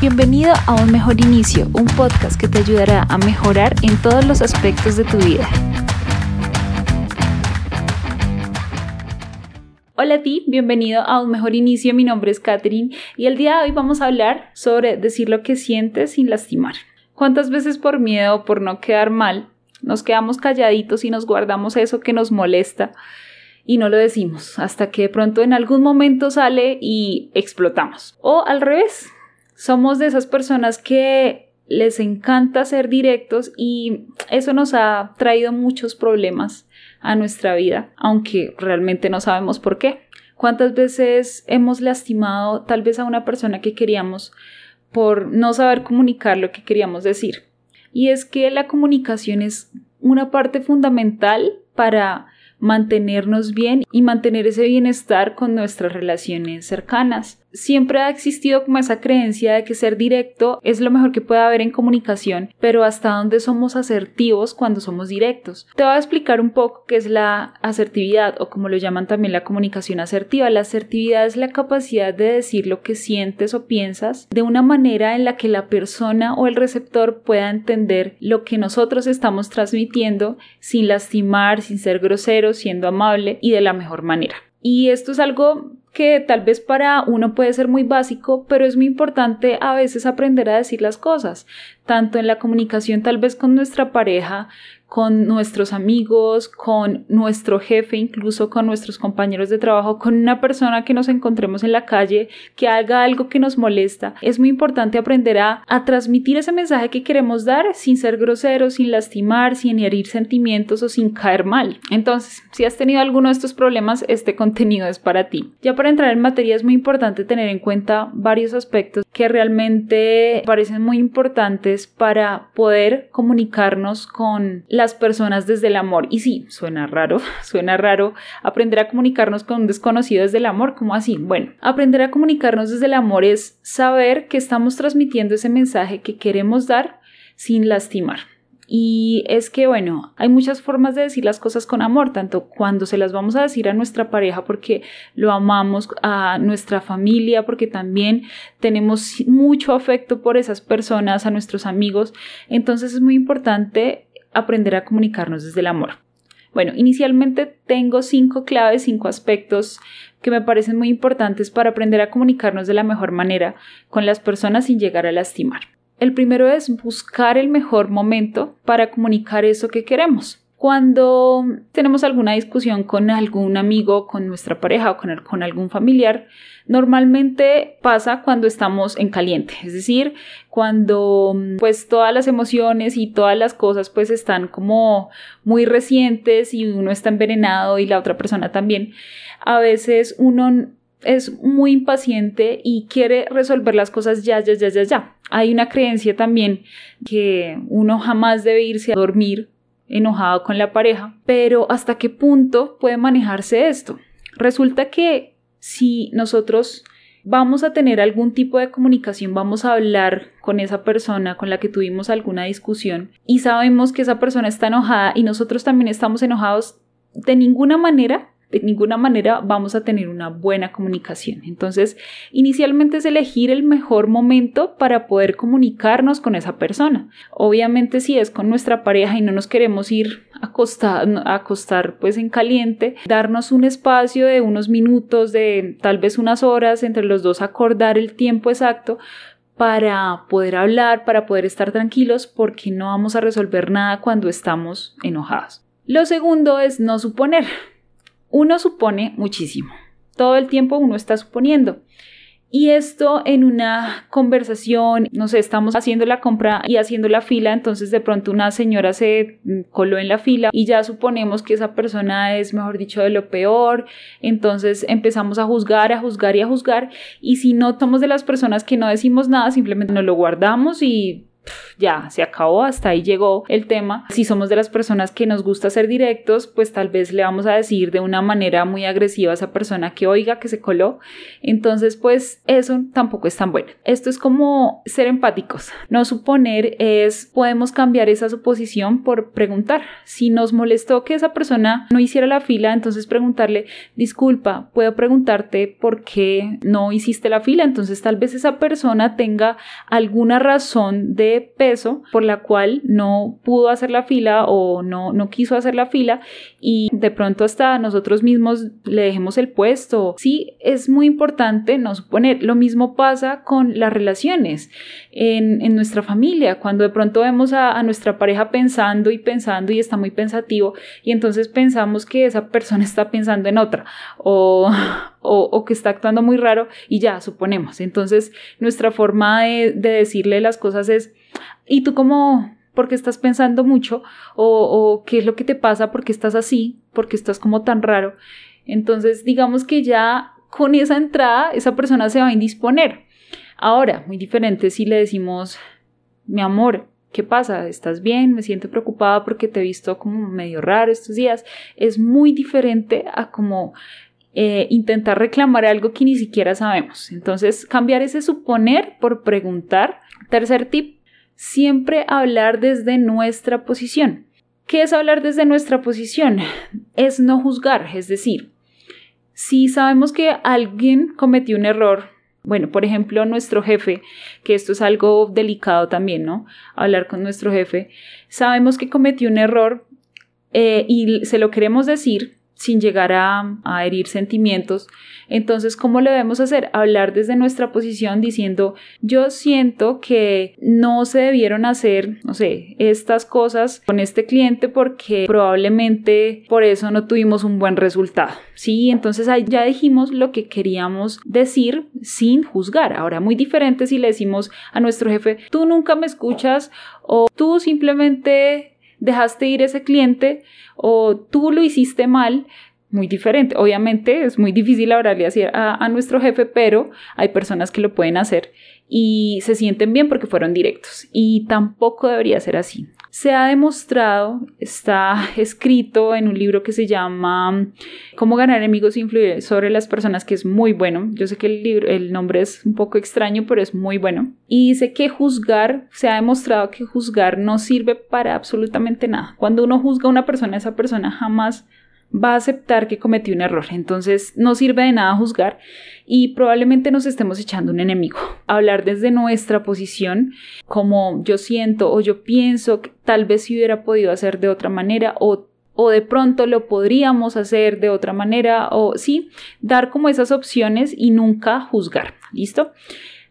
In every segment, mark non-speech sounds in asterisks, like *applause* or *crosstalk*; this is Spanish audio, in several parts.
Bienvenido a Un Mejor Inicio, un podcast que te ayudará a mejorar en todos los aspectos de tu vida. Hola a ti, bienvenido a Un Mejor Inicio, mi nombre es Katherine y el día de hoy vamos a hablar sobre decir lo que sientes sin lastimar. ¿Cuántas veces por miedo o por no quedar mal nos quedamos calladitos y nos guardamos eso que nos molesta y no lo decimos hasta que de pronto en algún momento sale y explotamos? O al revés, somos de esas personas que les encanta ser directos y eso nos ha traído muchos problemas a nuestra vida, aunque realmente no sabemos por qué. ¿Cuántas veces hemos lastimado tal vez a una persona que queríamos por no saber comunicar lo que queríamos decir? Y es que la comunicación es una parte fundamental para mantenernos bien y mantener ese bienestar con nuestras relaciones cercanas siempre ha existido como esa creencia de que ser directo es lo mejor que puede haber en comunicación, pero hasta dónde somos asertivos cuando somos directos. Te voy a explicar un poco qué es la asertividad o como lo llaman también la comunicación asertiva. La asertividad es la capacidad de decir lo que sientes o piensas de una manera en la que la persona o el receptor pueda entender lo que nosotros estamos transmitiendo sin lastimar, sin ser grosero, siendo amable y de la mejor manera. Y esto es algo que tal vez para uno puede ser muy básico, pero es muy importante a veces aprender a decir las cosas, tanto en la comunicación tal vez con nuestra pareja, con nuestros amigos, con nuestro jefe, incluso con nuestros compañeros de trabajo, con una persona que nos encontremos en la calle, que haga algo que nos molesta. Es muy importante aprender a, transmitir ese mensaje que queremos dar sin ser groseros, sin lastimar, sin herir sentimientos o sin caer mal. Entonces, si has tenido alguno de estos problemas, este contenido es para ti. Ya para entrar en materia es muy importante tener en cuenta varios aspectos que realmente parecen muy importantes para poder comunicarnos con la las personas desde el amor. Y sí, suena raro, *laughs* suena raro aprender a comunicarnos con un desconocido desde el amor. ¿Cómo así? Bueno, aprender a comunicarnos desde el amor es saber que estamos transmitiendo ese mensaje que queremos dar sin lastimar. Y es que, bueno, hay muchas formas de decir las cosas con amor, tanto cuando se las vamos a decir a nuestra pareja porque lo amamos, a nuestra familia porque también tenemos mucho afecto por esas personas, a nuestros amigos. Entonces es muy importante aprender a comunicarnos desde el amor. Bueno, inicialmente tengo cinco claves, cinco aspectos que me parecen muy importantes para aprender a comunicarnos de la mejor manera con las personas sin llegar a lastimar. El primero es buscar el mejor momento para comunicar eso que queremos. Cuando tenemos alguna discusión con algún amigo, con nuestra pareja o con, algún familiar, normalmente pasa cuando estamos en caliente, es decir, cuando pues todas las emociones y todas las cosas pues están como muy recientes y uno está envenenado y la otra persona también. A veces uno es muy impaciente y quiere resolver las cosas ya, ya, ya, ya, ya. Hay una creencia también que uno jamás debe irse a dormir enojado con la pareja, pero ¿hasta qué punto puede manejarse esto? Resulta que si nosotros vamos a tener algún tipo de comunicación, vamos a hablar con esa persona con la que tuvimos alguna discusión y sabemos que esa persona está enojada y nosotros también estamos enojados, de ninguna manera de ninguna manera vamos a tener una buena comunicación. Entonces, inicialmente es elegir el mejor momento para poder comunicarnos con esa persona. Obviamente, si es con nuestra pareja y no nos queremos ir a acostar, acostar pues en caliente, darnos un espacio de unos minutos, de tal vez unas horas entre los dos, acordar el tiempo exacto para poder hablar, para poder estar tranquilos, porque no vamos a resolver nada cuando estamos enojados. Lo segundo es no suponer. Uno supone muchísimo. Todo el tiempo uno está suponiendo. Y esto en una conversación, no sé, estamos haciendo la compra y haciendo la fila, entonces de pronto una señora se coló en la fila y ya suponemos que esa persona es, mejor dicho, de lo peor, entonces empezamos a juzgar, a juzgar y a juzgar y si no somos de las personas que no decimos nada, simplemente nos lo guardamos y ya se acabó, hasta ahí llegó el tema. Si somos de las personas que nos gusta ser directos, pues tal vez le vamos a decir de una manera muy agresiva a esa persona que oiga que se coló. Entonces, pues eso tampoco es tan bueno. Esto es como ser empáticos. No suponer es, podemos cambiar esa suposición por preguntar. Si nos molestó que esa persona no hiciera la fila, entonces preguntarle, disculpa, puedo preguntarte por qué no hiciste la fila. Entonces tal vez esa persona tenga alguna razón de peso por la cual no pudo hacer la fila o no, no quiso hacer la fila y de pronto hasta nosotros mismos le dejemos el puesto. Sí, es muy importante no suponer. Lo mismo pasa con las relaciones en, en nuestra familia, cuando de pronto vemos a, a nuestra pareja pensando y pensando y está muy pensativo y entonces pensamos que esa persona está pensando en otra o, *laughs* o, que está actuando muy raro y ya suponemos. Entonces nuestra forma de, de decirle las cosas es, ¿y tú cómo, porque estás pensando mucho o, o, qué es lo que te pasa, porque estás así, porque estás como tan raro. Entonces, digamos que ya con esa entrada, esa persona se va a indisponer. Ahora, muy diferente si le decimos, mi amor, ¿qué pasa? ¿Estás bien? Me siento preocupada porque te he visto como medio raro estos días. Es muy diferente a como eh, intentar reclamar algo que ni siquiera sabemos. Entonces, cambiar ese suponer por preguntar. Tercer tip, siempre hablar desde nuestra posición. ¿Qué es hablar desde nuestra posición? Es no juzgar, es decir, si sabemos que alguien cometió un error, bueno, por ejemplo, nuestro jefe, que esto es algo delicado también, ¿no? Hablar con nuestro jefe, sabemos que cometió un error eh, y se lo queremos decir, sin llegar a, herir sentimientos. Entonces, ¿cómo lo debemos hacer? Hablar desde nuestra posición diciendo, yo siento que no se debieron hacer, no sé, estas cosas con este cliente porque probablemente por eso no tuvimos un buen resultado. Sí, entonces ahí ya dijimos lo que queríamos decir sin juzgar. Ahora, muy diferente si le decimos a nuestro jefe, tú nunca me escuchas o tú simplemente dejaste ir ese cliente o tú lo hiciste mal, muy diferente. Obviamente es muy difícil hablarle así a, a, nuestro jefe, pero hay personas que lo pueden hacer y se sienten bien porque fueron directos y tampoco debería ser así. Se ha demostrado, está *laughs* escrito en un libro que se llama Cómo ganar enemigos e influir sobre las personas, que es muy bueno. Yo sé que el, libro, el nombre es un poco extraño, pero es muy bueno. Y dice que juzgar, se ha demostrado que juzgar no sirve para absolutamente nada. Cuando uno juzga a una persona, esa persona jamás va a aceptar que cometió un error. Entonces no sirve de nada juzgar y probablemente nos estemos echando un enemigo. Hablar desde nuestra posición, como yo siento o yo pienso que tal vez si hubiera podido hacer de otra manera o o de pronto lo podríamos hacer de otra manera o sí, dar como esas opciones y nunca juzgar. ¿Listo?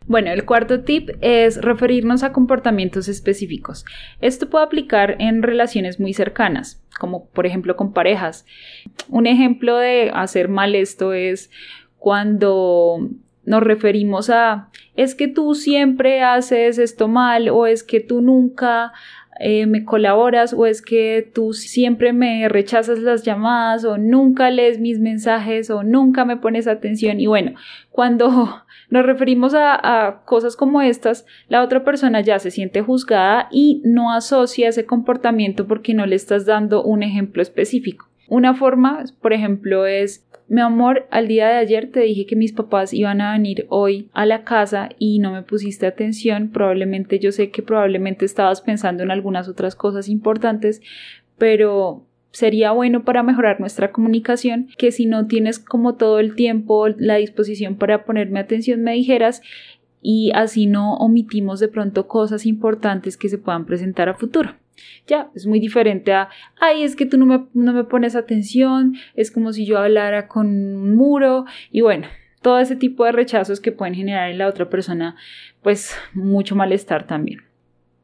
Bueno, el cuarto tip es referirnos a comportamientos específicos. Esto puede aplicar en relaciones muy cercanas, como por ejemplo con parejas. Un ejemplo de hacer mal esto es cuando nos referimos a es que tú siempre haces esto mal o es que tú nunca eh, me colaboras o es que tú siempre me rechazas las llamadas o nunca lees mis mensajes o nunca me pones atención y bueno, cuando *laughs* nos referimos a, a, cosas como estas, la otra persona ya se siente juzgada y no asocia ese comportamiento porque no le estás dando un ejemplo específico. Una forma, por ejemplo, es mi amor, al día de ayer te dije que mis papás iban a venir hoy a la casa y no me pusiste atención. Probablemente yo sé que probablemente estabas pensando en algunas otras cosas importantes, pero sería bueno para mejorar nuestra comunicación que si no tienes como todo el tiempo la disposición para ponerme atención me dijeras y así no omitimos de pronto cosas importantes que se puedan presentar a futuro. Ya, es muy diferente a, ay, es que tú no me, no me pones atención, es como si yo hablara con un muro y bueno, todo ese tipo de rechazos que pueden generar en la otra persona, pues mucho malestar también.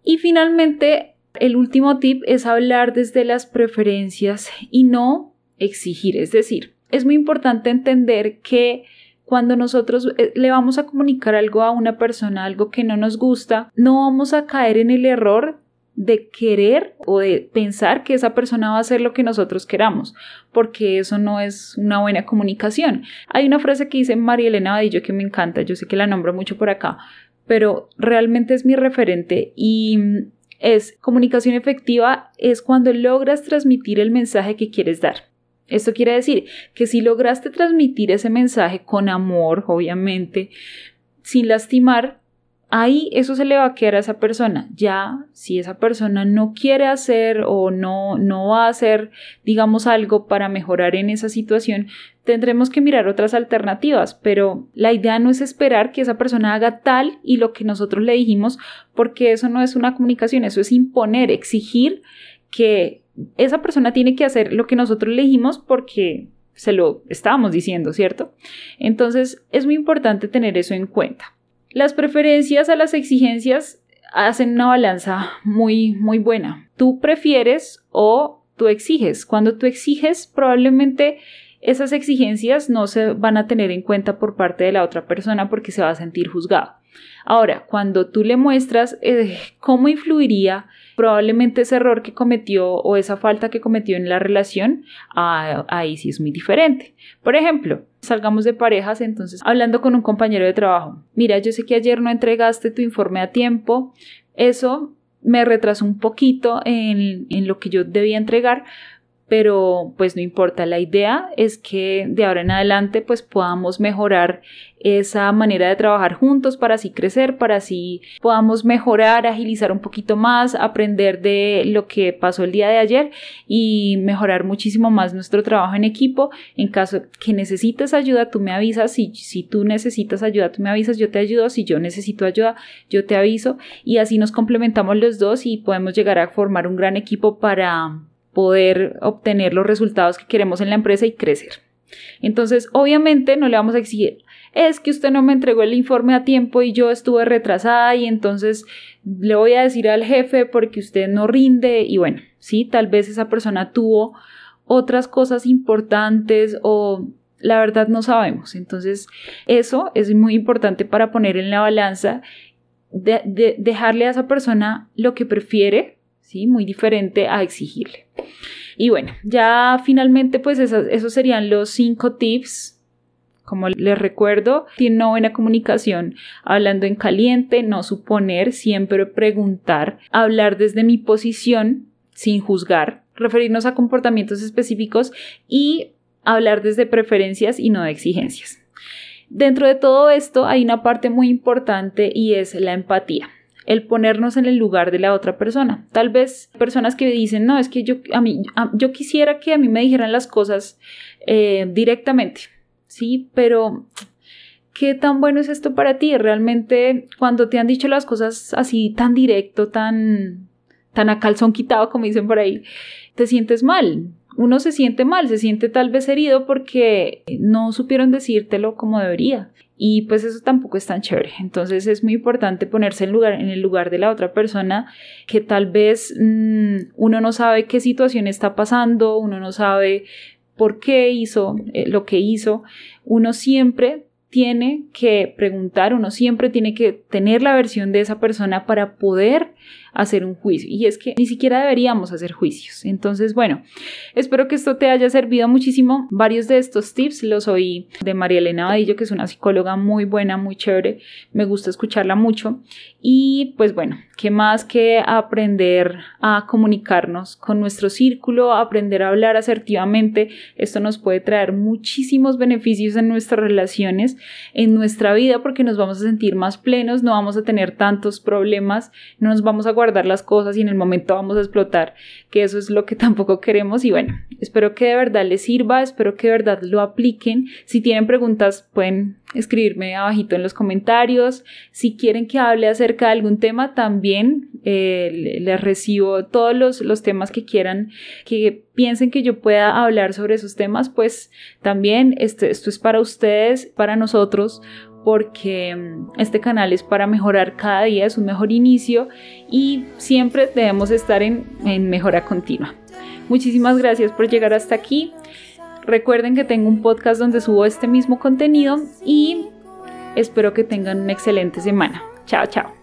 Y finalmente, el último tip es hablar desde las preferencias y no exigir, es decir, es muy importante entender que cuando nosotros eh, le vamos a comunicar algo a una persona, algo que no nos gusta, no vamos a caer en el error de querer o de pensar que esa persona va a hacer lo que nosotros queramos, porque eso no es una buena comunicación. Hay una frase que dice María Elena Vadillo que me encanta, yo sé que la nombro mucho por acá, pero realmente es mi referente y es comunicación efectiva es cuando logras transmitir el mensaje que quieres dar. Esto quiere decir que si lograste transmitir ese mensaje con amor, obviamente, sin lastimar, ahí eso se le va a quedar a esa persona. Ya, si esa persona no quiere hacer o no, no va a hacer, digamos, algo para mejorar en esa situación, tendremos que mirar otras alternativas, pero la idea no es esperar que esa persona haga tal y lo que nosotros le dijimos, porque eso no es una comunicación, eso es imponer, exigir que esa persona tiene que hacer lo que nosotros le dijimos porque se lo estábamos diciendo, ¿cierto? Entonces es muy importante tener eso en cuenta. Las preferencias a las exigencias hacen una balanza muy, muy buena. Tú prefieres o tú exiges. Cuando tú exiges, probablemente esas exigencias no se van a tener en cuenta por parte de la otra persona porque se va a sentir juzgado. Ahora, cuando tú le muestras eh, cómo influiría probablemente ese error que cometió o esa falta que cometió en la relación, ah, ahí sí es muy diferente. Por ejemplo, salgamos de parejas, entonces hablando con un compañero de trabajo, mira, yo sé que ayer no entregaste tu informe a tiempo, eso me retrasó un poquito en lo que yo debía entregar, pero pues no importa, la idea es que de ahora en adelante pues podamos mejorar esa manera de trabajar juntos para así crecer, para así podamos mejorar, agilizar un poquito más, aprender de lo que pasó el día de ayer y mejorar muchísimo más nuestro trabajo en equipo. En caso que necesites ayuda, tú me avisas, si, si tú necesitas ayuda, tú me avisas, yo te ayudo, si yo necesito ayuda, yo te aviso. Y así nos complementamos los dos y podemos llegar a formar un gran equipo para poder obtener los resultados que queremos en la empresa y crecer. Entonces, obviamente no le vamos a exigir, es que usted no me entregó el informe a tiempo y yo estuve retrasada y entonces le voy a decir al jefe porque usted no rinde y bueno, sí, tal vez esa persona tuvo otras cosas importantes o la verdad no sabemos. Entonces, eso es muy importante para poner en la balanza, de, dejarle a esa persona lo que prefiere ¿sí? Muy diferente a exigirle. Y bueno, ya finalmente pues esos, serían los cinco tips como les recuerdo, tiene una buena comunicación, hablando en caliente, no suponer, siempre preguntar, hablar desde mi posición sin juzgar, referirnos a comportamientos específicos y hablar desde preferencias y no de exigencias. Dentro de todo esto hay una parte muy importante y es la empatía el ponernos en el lugar de la otra persona. Tal vez personas que dicen, no, es que yo, a mí, yo quisiera que a mí me dijeran las cosas eh, directamente, ¿sí? Pero, ¿qué tan bueno es esto para ti? Realmente, cuando te han dicho las cosas así tan directo, tan, tan a calzón quitado, como dicen por ahí, te sientes mal. Uno se siente mal, se siente tal vez herido porque no supieron decírtelo como debería y pues eso tampoco es tan chévere. Entonces es muy importante ponerse en, lugar, en el lugar de la otra persona que tal vez mm, uno no sabe qué situación está pasando, uno no sabe por qué hizo eh, lo que hizo. Uno siempre tiene que preguntar, uno siempre tiene que tener la versión de esa persona para poder hacer un juicio. Y es que ni siquiera deberíamos hacer juicios. Entonces, bueno, espero que esto te haya servido muchísimo. Varios de estos tips los oí de María Elena Vadillo, que es una psicóloga muy buena, muy chévere. Me gusta escucharla mucho. Y pues bueno, ¿qué más que aprender a comunicarnos con nuestro círculo, aprender a hablar asertivamente? Esto nos puede traer muchísimos beneficios en nuestras relaciones, en nuestra vida, porque nos vamos a sentir más plenos, no vamos a tener tantos problemas, no nos vamos a guardar las cosas y en el momento vamos a explotar, que eso es lo que *laughs* tampoco queremos. Y bueno, espero que de verdad les sirva, espero que de verdad lo apliquen. Si tienen preguntas, pueden escribirme abajito en los comentarios. Si quieren que hable acerca de algún tema, también eh, les recibo todos los, los, temas que quieran, que piensen que yo pueda hablar sobre esos temas, pues también esto, esto es para ustedes, para nosotros, porque mm, este canal es para mejorar cada día, es un mejor inicio y siempre debemos estar en, en mejora continua. Muchísimas gracias por llegar hasta aquí. Recuerden que tengo un podcast donde subo este mismo contenido y espero que tengan una excelente semana. Chao, chao.